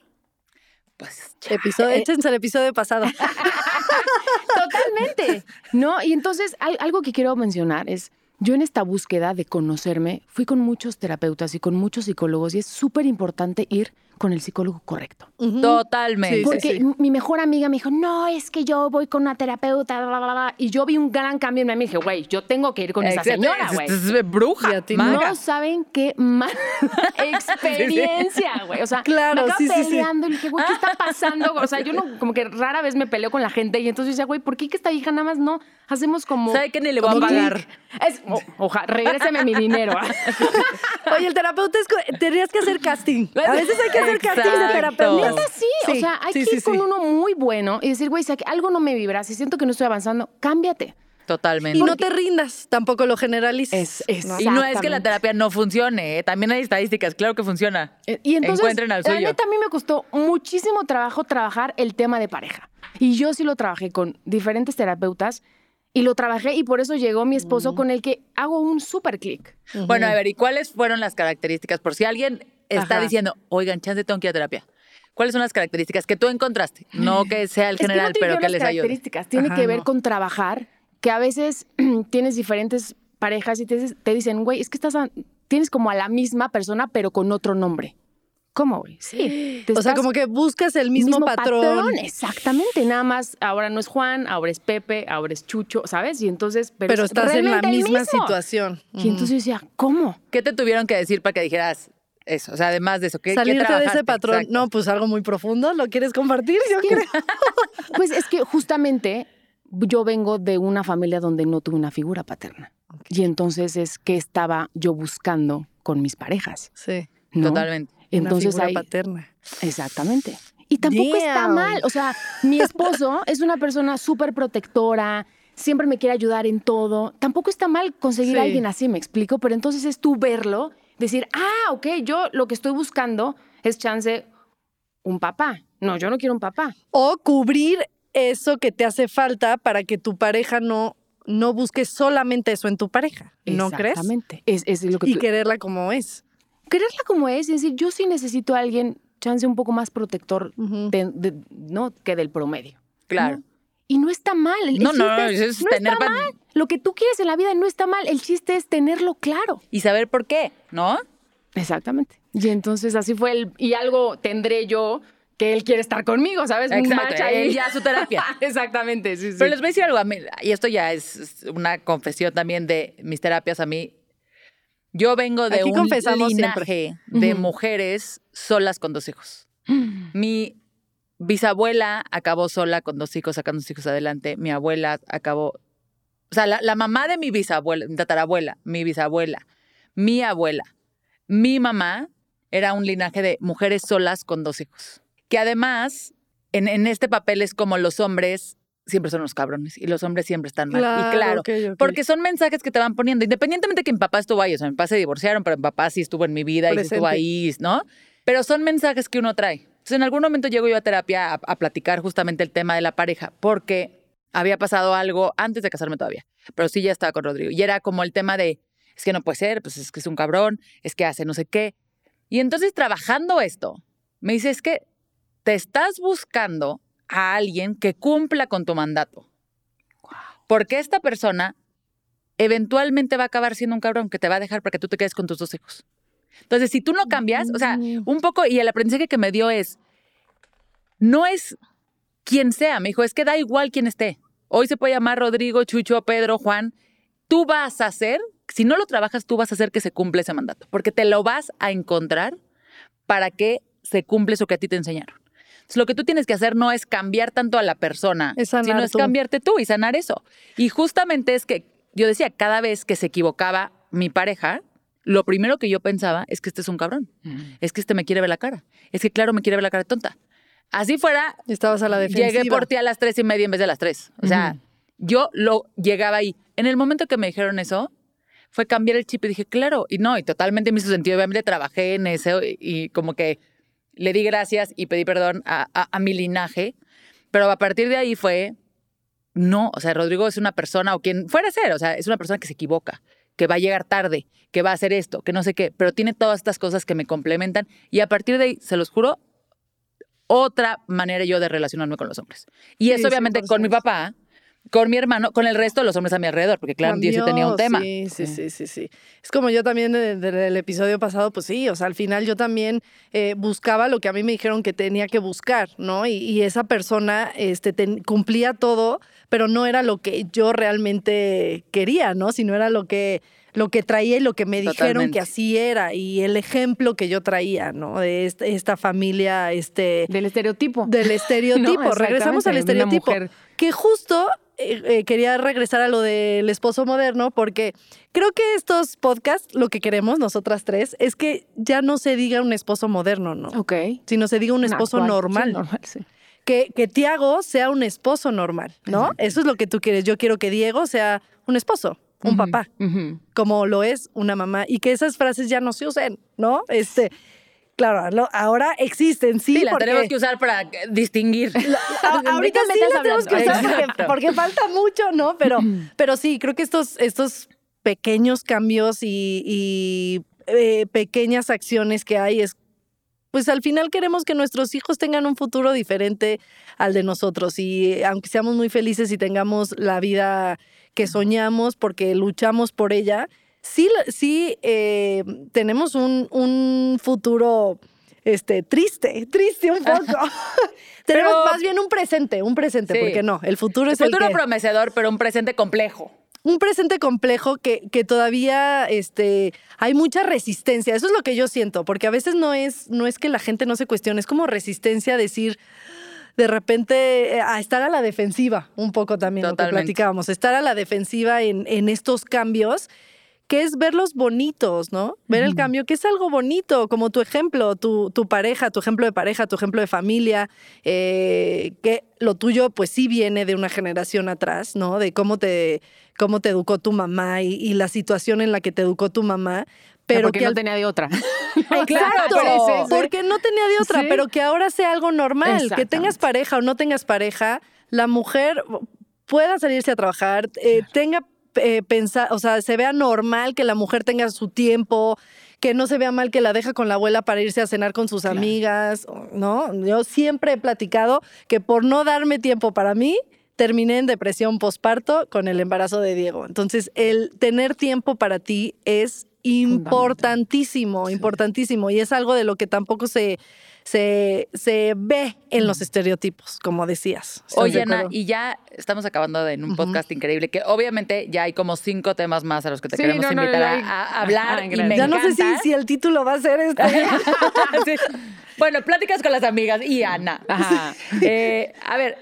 Pues Episodio, échense el episodio pasado. Totalmente. No, y entonces al- algo que quiero mencionar es, yo en esta búsqueda de conocerme, fui con muchos terapeutas y con muchos psicólogos y es súper importante ir con el psicólogo correcto. Totalmente. Sí, Porque sí. mi mejor amiga me dijo, no, es que yo voy con una terapeuta, bla, bla, bla", y yo vi un gran cambio en mí. Me dije, güey, yo tengo que ir con esa señora, güey. es- bruja. Y a ti. No saben qué mala experiencia, güey. O sea, Claro, me acabo sí, sí, sí. peleando y le dije, güey, ¿qué está pasando? O sea, yo no, como que rara vez me peleo con la gente y entonces yo decía, güey, ¿por qué que esta hija nada más no hacemos como. ¿Sabe qué ni le voy a pagar? Es, o- oja, regréseme mi dinero. Oye, el terapeuta es, tendrías que hacer casting. A veces hay que hacer casting de Exacto. terapeuta. Neta, sí, o Sí, sea, hay sí, que sí, ir con sí. uno muy bueno y decir, güey, si aquí algo no me vibra, si siento que no estoy avanzando, cámbiate. Totalmente. Y no te rindas, tampoco lo generalices. Es-. Y no es que la terapia no funcione, ¿eh? también hay estadísticas, claro que funciona. Eh, Y entonces, Encuentren al la suyo. neta, a mí me costó muchísimo trabajo trabajar el tema de pareja. Y yo sí lo trabajé con diferentes terapeutas y lo trabajé y por eso llegó mi esposo con el que hago un súper clic. Bueno, a ver, ¿y cuáles fueron las características? Por si alguien está Ajá. diciendo, oigan, chance tengo que ir a terapia. ¿Cuáles son las características que tú encontraste? No que sea el Es que no general, pero que les ayude. características, tiene Ajá, que ver no. con trabajar, que a veces tienes diferentes parejas y te, te dicen, güey, es que estás a- tienes como a la misma persona, pero con otro nombre. ¿Cómo, güey? Sí. O sea, como que buscas el mismo, patrón. Exactamente, nada más ahora no es Juan, ahora es Pepe, ahora es Chucho, ¿sabes? Y entonces, pero, Pero es estás en la misma mismo. situación. Y entonces yo decía, ¿cómo? ¿Qué te tuvieron que decir para que dijeras eso? O sea, además de eso, ¿qué, qué Salirte de ese patrón. Exacto. No, pues algo muy profundo. ¿Lo quieres compartir? Yo creo. Pues es que justamente yo vengo de una familia donde no tuve una figura paterna. Y entonces es que estaba yo buscando con mis parejas. Sí. ¿no? Totalmente. Entonces una figura paterna. exactamente. Y tampoco está mal. O sea, mi esposo es una persona súper protectora, siempre me quiere ayudar en todo. Tampoco está mal conseguir a alguien así, me explico, pero entonces es tú verlo, decir, ah, ok, yo lo que estoy buscando es chance un papá. No, yo no quiero un papá. O cubrir eso que te hace falta para que tu pareja no, no busque solamente eso en tu pareja. ¿No crees? Exactamente. Es, es lo que Y tú- quererla como es. quererla como es, y decir, yo sí necesito a alguien, chance un poco más protector Ujú. de- de- ¿no? que del promedio. Claro. ¿no? Y no está mal. El, No, no, eso es, es no tener está mal. Lo que tú quieres en la vida no está mal. El chiste es tenerlo claro. Y saber por qué, ¿no? Exactamente. Y entonces así fue el. Y algo tendré yo que él quiere estar conmigo, ¿sabes? Exacto, ahí. él ya su terapia. Exactamente, sí, sí. Pero les voy a decir algo, a mí, y esto ya es una confesión también de mis terapias a mí. Yo vengo de Aquí un linaje siempre. de mujeres solas con dos hijos. Mi bisabuela acabó sola con dos hijos, sacando sus hijos adelante. Mi abuela acabó. O sea, la, la mamá de mi bisabuela, mi tatarabuela, mi bisabuela, mi abuela, mi mamá era un linaje de mujeres solas con dos hijos. Que además, en, en este papel es como los hombres siempre son los cabrones y los hombres siempre están mal. y claro, ok, ok. porque son mensajes que te van poniendo, independientemente de que mi papá estuvo ahí, o sea, mi papá se divorciaron, pero mi papá sí estuvo en mi vida y sí estuvo ahí, ¿no? Pero son mensajes que uno trae. Entonces, en algún momento llego yo a terapia a, a platicar justamente el tema de la pareja, porque había pasado algo antes de casarme todavía, pero sí ya estaba con Rodrigo. Y era como el tema de, es que no puede ser, pues es que es un cabrón, es que hace no sé qué. Y entonces trabajando esto, me dice, es que te estás buscando a alguien que cumpla con tu mandato. Porque esta persona eventualmente va a acabar siendo un cabrón que te va a dejar para que tú te quedes con tus dos hijos. Entonces, si tú no cambias, o sea, un poco, y el aprendizaje que me dio es, no es quien sea, me dijo, es que da igual quién esté. Hoy se puede llamar Rodrigo, Chucho, Pedro, Juan. Tú vas a hacer, si no lo trabajas, tú vas a hacer que se cumpla ese mandato, porque te lo vas a encontrar para que se cumple eso que a ti te enseñaron. Entonces, lo que tú tienes que hacer no es cambiar tanto a la persona, Es sino es cambiarte tú y sanar eso. Y justamente es que yo decía, cada vez que se equivocaba mi pareja, lo primero que yo pensaba es que este es un cabrón, es que este me quiere ver la cara, es que claro me quiere ver la cara tonta. Así fuera, Estabas a la defensiva. llegué por ti a las tres y media en vez de las tres. O sea, yo lo llegaba ahí. En el momento que me dijeron eso, fue cambiar el chip y dije, claro, y no, y totalmente me hizo sentido. Obviamente trabajé en eso y, y como que le di gracias y pedí perdón a, a- a mi linaje. Pero a partir de ahí fue, no, o sea, Rodrigo es una persona, o quien fuera a ser, o sea, es una persona que se equivoca, que va a llegar tarde, que va a hacer esto, que no sé qué, pero tiene todas estas cosas que me complementan. Y a partir de ahí, se los juro, otra manera yo de relacionarme con los hombres. Y Sí, eso obviamente con mi 100%. papá, con mi hermano, con el resto de los hombres a mi alrededor, porque claro, yo sí tenía un tema. Sí, sí, sí, sí, sí. Es como yo también de- de- del episodio pasado, pues sí, o sea, al final yo también eh, buscaba lo que a mí me dijeron que tenía que buscar, ¿no? Y, y esa persona este, ten- cumplía todo, pero no era lo que yo realmente quería, ¿no? Sino era lo que lo que traía y lo que me dijeron Totalmente. que así era y el ejemplo que yo traía, ¿no? De esta, esta familia, este, Del estereotipo. del estereotipo. No, Regresamos al estereotipo. Que justo eh, eh, quería regresar a lo del esposo moderno, porque creo que estos podcasts, lo que queremos nosotras tres, es que ya no se diga un esposo moderno, ¿no? Ok. Sino se diga un esposo Actual. Sí, normal. normal, sí. Que, que Tiago sea un esposo normal, ¿no? Eso es lo que tú quieres. Yo quiero que Diego sea un esposo, un papá como lo es una mamá y que esas frases ya no se usen, ¿no? Este, claro, ahora existen, sí, Sí, las porque tenemos que usar para distinguir. a- ahorita ¿De qué me sí tenemos que usar porque, falta mucho, ¿no? Pero, pero sí, creo que estos, estos pequeños cambios y, y, eh, pequeñas acciones que hay es pues al final queremos que nuestros hijos tengan un futuro diferente al de nosotros y eh, aunque seamos muy felices y tengamos la vida que soñamos porque luchamos por ella, sí, eh, tenemos un, un futuro este, triste, triste un poco. tenemos Pero- más bien un presente, un presente, Sí. porque no, el futuro El es el futuro que- prometedor, pero un presente complejo. un presente complejo que, que todavía este, hay mucha resistencia. Eso es lo que yo siento, porque a veces no es, no es que la gente no se cuestione, es como resistencia a decir de repente eh, a estar a la defensiva, un poco también lo que Totalmente. platicábamos, estar a la defensiva en, en estos cambios que es verlos bonitos, ¿no? Ver el cambio, que es algo bonito, como tu ejemplo, tu, tu pareja, tu ejemplo de pareja, tu ejemplo de familia, eh, que lo tuyo pues sí viene de una generación atrás, ¿no? De cómo te, cómo te educó tu mamá y, y la situación en la que te educó tu mamá. Pero porque que no tenía de otra. Exacto, Parece, sí. porque no tenía de otra, Sí. pero que ahora sea algo normal, que tengas pareja o no tengas pareja, la mujer pueda salirse a trabajar, eh, tenga eh, pensar, o sea, se vea normal que la mujer tenga su tiempo, que no se vea mal que la deja con la abuela para irse a cenar con sus amigas, ¿no? Yo siempre he platicado que por no darme tiempo para mí, terminé en depresión posparto con el embarazo de Diego. Entonces, el tener tiempo para ti es importantísimo, importantísimo. Y es algo de lo que tampoco se, se, se ve en los estereotipos, como decías. ¿Estás de Oye, Ana, y ya estamos acabando de en un podcast increíble, que obviamente ya hay como cinco temas más a los que te Sí, queremos no, no, invitar a- hablar. Y me ya no sé si, encanta. si el título va a ser este. Sí. Bueno, pláticas con las amigas y Ana. Ajá. Eh, a ver,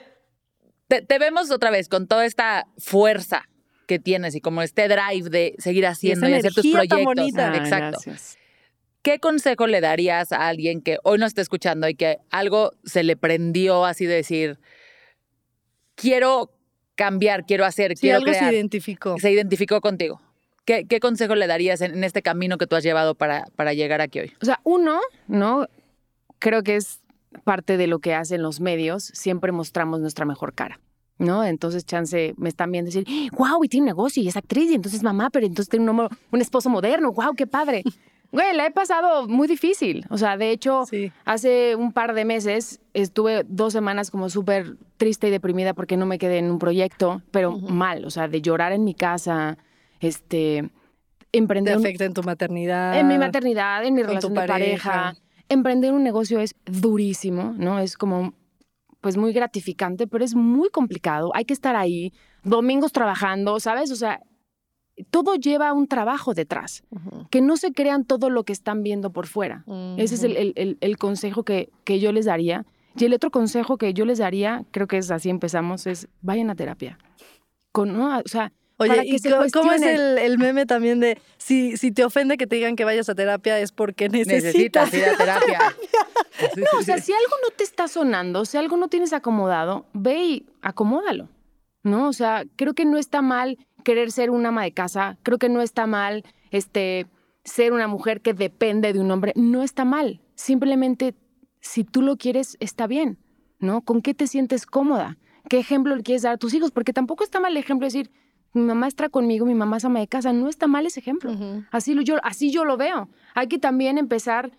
te, te vemos otra vez con toda esta fuerza que tienes y como este drive de seguir haciendo y, hacer tus energía tan proyectos. bonita. Ah, Exacto. gracias. ¿Qué consejo le darías a alguien que hoy no está escuchando y que algo se le prendió así de decir, quiero cambiar, quiero hacer, Si quiero algo crear? se identificó. se identificó contigo. ¿Qué, qué consejo le darías en, en este camino que tú has llevado para, para llegar aquí hoy? O sea, uno, ¿no? Creo que es parte de lo que hacen los medios. Siempre mostramos nuestra mejor cara. ¿No? Entonces, chance, me están viendo decir, wow, y tiene un negocio y es actriz, y entonces mamá, pero entonces tiene un, homo- un esposo moderno, wow, qué padre. Güey, la he pasado muy difícil. O sea, de hecho, Sí. hace un par de meses estuve dos semanas como súper triste y deprimida porque no me quedé en un proyecto, pero mal, o sea, de llorar en mi casa, este, Te emprender un- afecta en tu maternidad. en mi maternidad, en mi relación de pareja. pareja. Emprender un negocio es durísimo, ¿no? Es como, pues muy gratificante, pero es muy complicado. Hay que estar ahí, domingos trabajando, ¿sabes? O sea, todo lleva un trabajo detrás. Ujú. Que no se crean todo lo que están viendo por fuera. Ese es el, el- el- el consejo que, que yo les daría. Y el otro consejo que yo les daría, creo que es así empezamos, es vayan a terapia. Con, ¿no? O sea, Oye, para que ¿y se cómo es el, el meme también de si, si te ofende que te digan que vayas a terapia es porque necesitas? Necesitas ir a terapia. Sí, No, o sea, si algo no te está sonando, si algo no tienes acomodado, ve y acomódalo. ¿No? O sea, creo que no está mal querer ser una ama de casa, creo que no está mal este ser una mujer que depende de un hombre, no está mal. Simplemente si tú lo quieres está bien, ¿no? ¿Con qué te sientes cómoda? ¿Qué ejemplo le quieres dar a tus hijos? Porque tampoco está mal el ejemplo de decir, mi mamá está conmigo, mi mamá es ama de casa, no está mal ese ejemplo. Ujú. Así, lo- yo, así yo lo veo. Hay que también empezar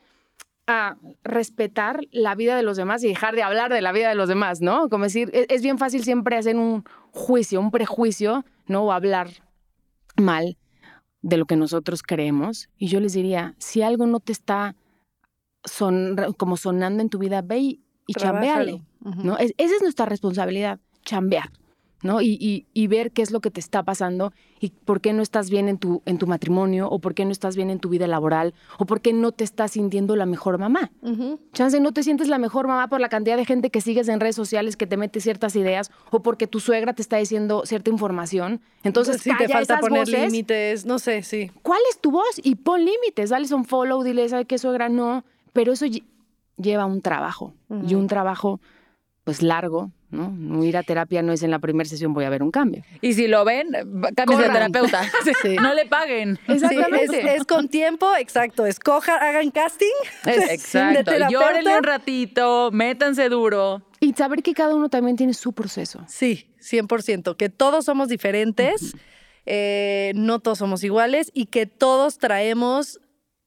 a respetar la vida de los demás y dejar de hablar de la vida de los demás, ¿no? Como decir, es, es bien fácil siempre hacer un juicio, un prejuicio, ¿no? O hablar mal de lo que nosotros creemos. Y yo les diría, si algo no te está son, como sonando en tu vida, ve y, y chambeale. ¿no? Es- esa es nuestra responsabilidad, chambear, ¿no? Y, y- y ver qué es lo que te está pasando y por qué no estás bien en tu, en tu matrimonio o por qué no estás bien en tu vida laboral o por qué no te estás sintiendo la mejor mamá. Ujú. Chance, no te sientes la mejor mamá por la cantidad de gente que sigues en redes sociales que te mete ciertas ideas o porque tu suegra te está diciendo cierta información. Entonces, si te calla falta esas poner límites, no sé, sí. ¿Cuál es tu voz? Y pon límites, dale un follow, dile, ¿sabe qué, suegra? No. Pero eso lle- lleva un trabajo. Y un trabajo, pues, largo, ¿no? No Ir a terapia no es en la primera sesión voy a ver un cambio. Y si lo ven, cámbiense de terapeuta. Sí. No le paguen. Sí, Exactamente. es, es con tiempo, exacto. Escoja, hagan casting. Exacto. Llórenle un ratito, métanse duro. Y saber que cada uno también tiene su proceso. Sí, 100%. Que todos somos diferentes, eh, no todos somos iguales y que todos traemos.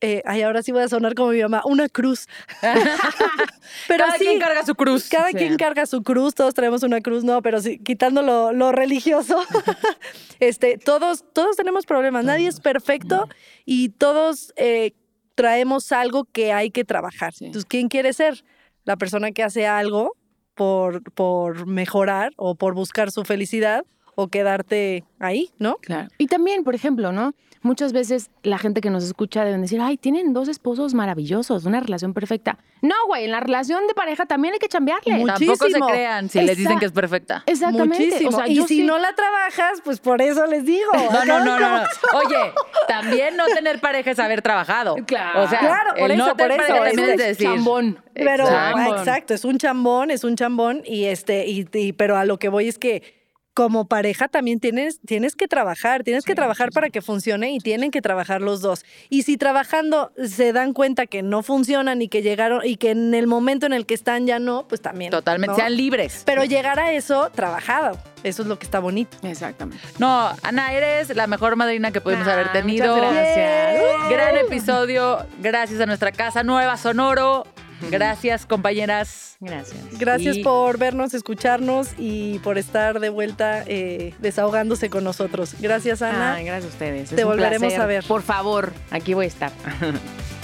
Eh, ay, ahora sí voy a sonar como mi mamá, una cruz. Pero Cada sí, quien carga su cruz. cada Sí. quien carga su cruz, todos traemos una cruz, no, pero sí, quitando lo, lo religioso, este, todos, todos tenemos problemas, nadie es perfecto y todos eh, traemos algo que hay que trabajar. Sí. Entonces, ¿quién quiere ser? La persona que hace algo por, por mejorar o por buscar su felicidad o quedarte ahí, ¿no? Claro. Y también, por ejemplo, ¿no? Muchas veces la gente que nos escucha deben decir, ay, tienen dos esposos maravillosos, una relación perfecta. No, güey, en la relación de pareja también hay que chambearle. Tampoco se Muchísimo. crean si les dicen que es perfecta. Exactamente. Muchísimo. O sea, y si sí- no la trabajas, pues por eso les digo. No, no, no, no, no. Oye, también no tener pareja es haber trabajado. Claro. O sea, Claro, por el no eso, tener por pareja eso, también es es de decir. chambón. Pero Exacto. exacto. es un chambón, es un chambón y este y, y- pero a lo que voy es que como pareja también tienes tienes que trabajar, tienes que trabajar para que funcione y tienen que trabajar los dos. Y si trabajando se dan cuenta que no funcionan y que llegaron y que en el momento en el que están ya no, pues también. Totalmente, ¿no? sean libres. Pero llegar a eso trabajado, eso es lo que está bonito. Exactamente. No, Ana, eres la mejor madrina que pudimos Ah, haber tenido. muchas gracias. Gran episodio. Gracias a nuestra casa nueva, Sonoro. Gracias, compañeras. Gracias. Gracias Y- por vernos, escucharnos y por estar de vuelta eh, desahogándose con nosotros. Gracias, Ana. Ay, gracias a ustedes. Te Es volveremos a ver. Por favor, aquí voy a estar.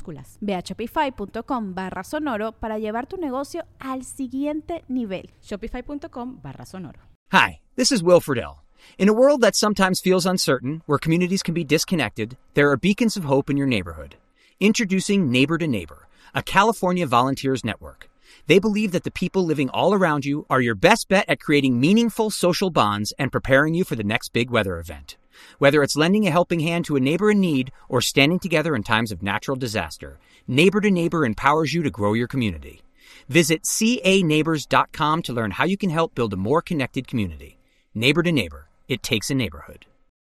minúsculas. Ve a shopify.com barra sonoro para llevar tu negocio al siguiente nivel. Shopify.com barra sonoro. Hi, this is Will Friedle. In a world that sometimes feels uncertain, where communities can be disconnected, there are beacons of hope in your neighborhood. Introducing Neighbor to Neighbor, a California volunteers network. They believe that the people living all around you are your best bet at creating meaningful social bonds and preparing you for the next big weather event. Whether it's lending a helping hand to a neighbor in need or standing together in times of natural disaster, Neighbor to Neighbor empowers you to grow your community. Visit caneighbors.com to learn how you can help build a more connected community. Neighbor to Neighbor, it takes a neighborhood.